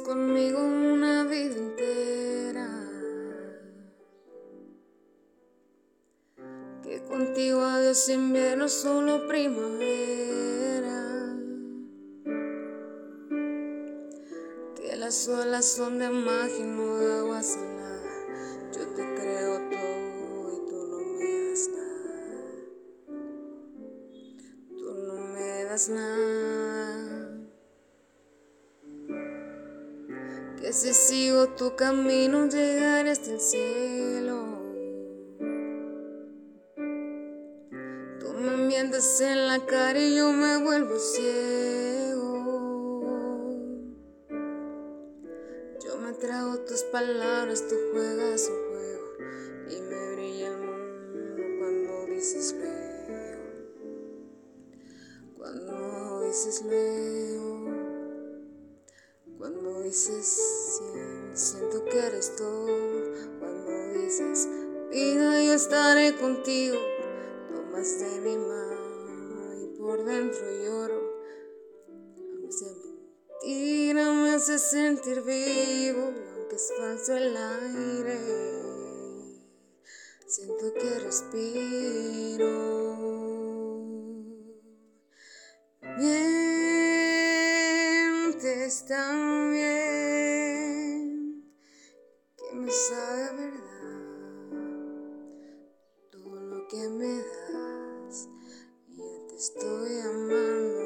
conmigo una vida entera. Que contigo adiós invierno, solo primavera. Que las olas son de magia, no de agua salada. Yo te creo todo y tú no me das nada. Tú no me das nada. Que si sigo tu camino llegaré hasta el cielo. Tú me mientes en la cara y yo me vuelvo ciego. Yo me trago tus palabras, tú juegas un juego y me brilla el mundo cuando dices luego. Cuando dices luego. Cuando dices "Sí, siento que eres tú. Cuando dices vida yo estaré contigo. Tomas de mi mano y por dentro lloro. Aunque sea mentira me hace sentir vivo. Aunque es falso el aire, siento que respiro. Mientes tan bien que me sabe verdad todo lo que me das. Ya te estoy amando.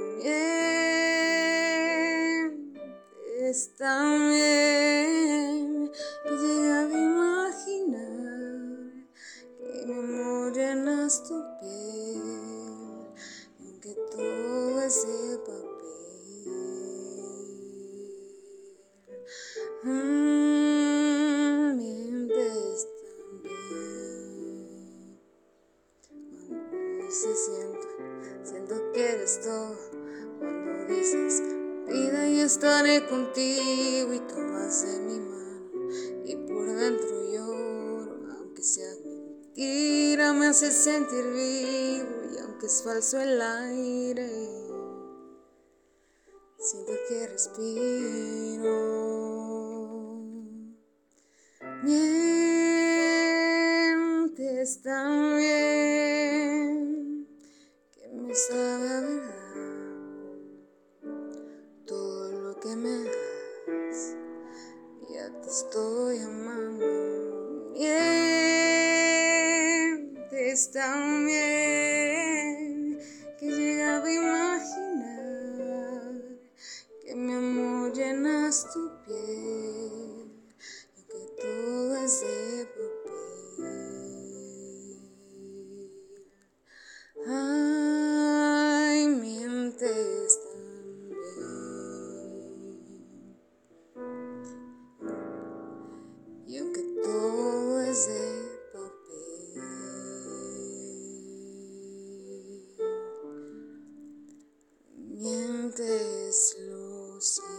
Mientes tan bien que llega a imaginar que me morenas tu piel. Mientes también. Cuando dices siento, siento que eres todo. Cuando dices vida yo estaré contigo y tomas de mi mano y por dentro lloro, aunque sea mentira me hace sentir vivo y aunque es falso el aire. Siento que respiro. Mientes también que me sabe a todo lo que me das. Ya te estoy amando. Mientes también que llegaba a imaginar que mi amor llenas tu piel has ever. Ay, mientes también. Y aunque todo es de papel, mientes lo sé.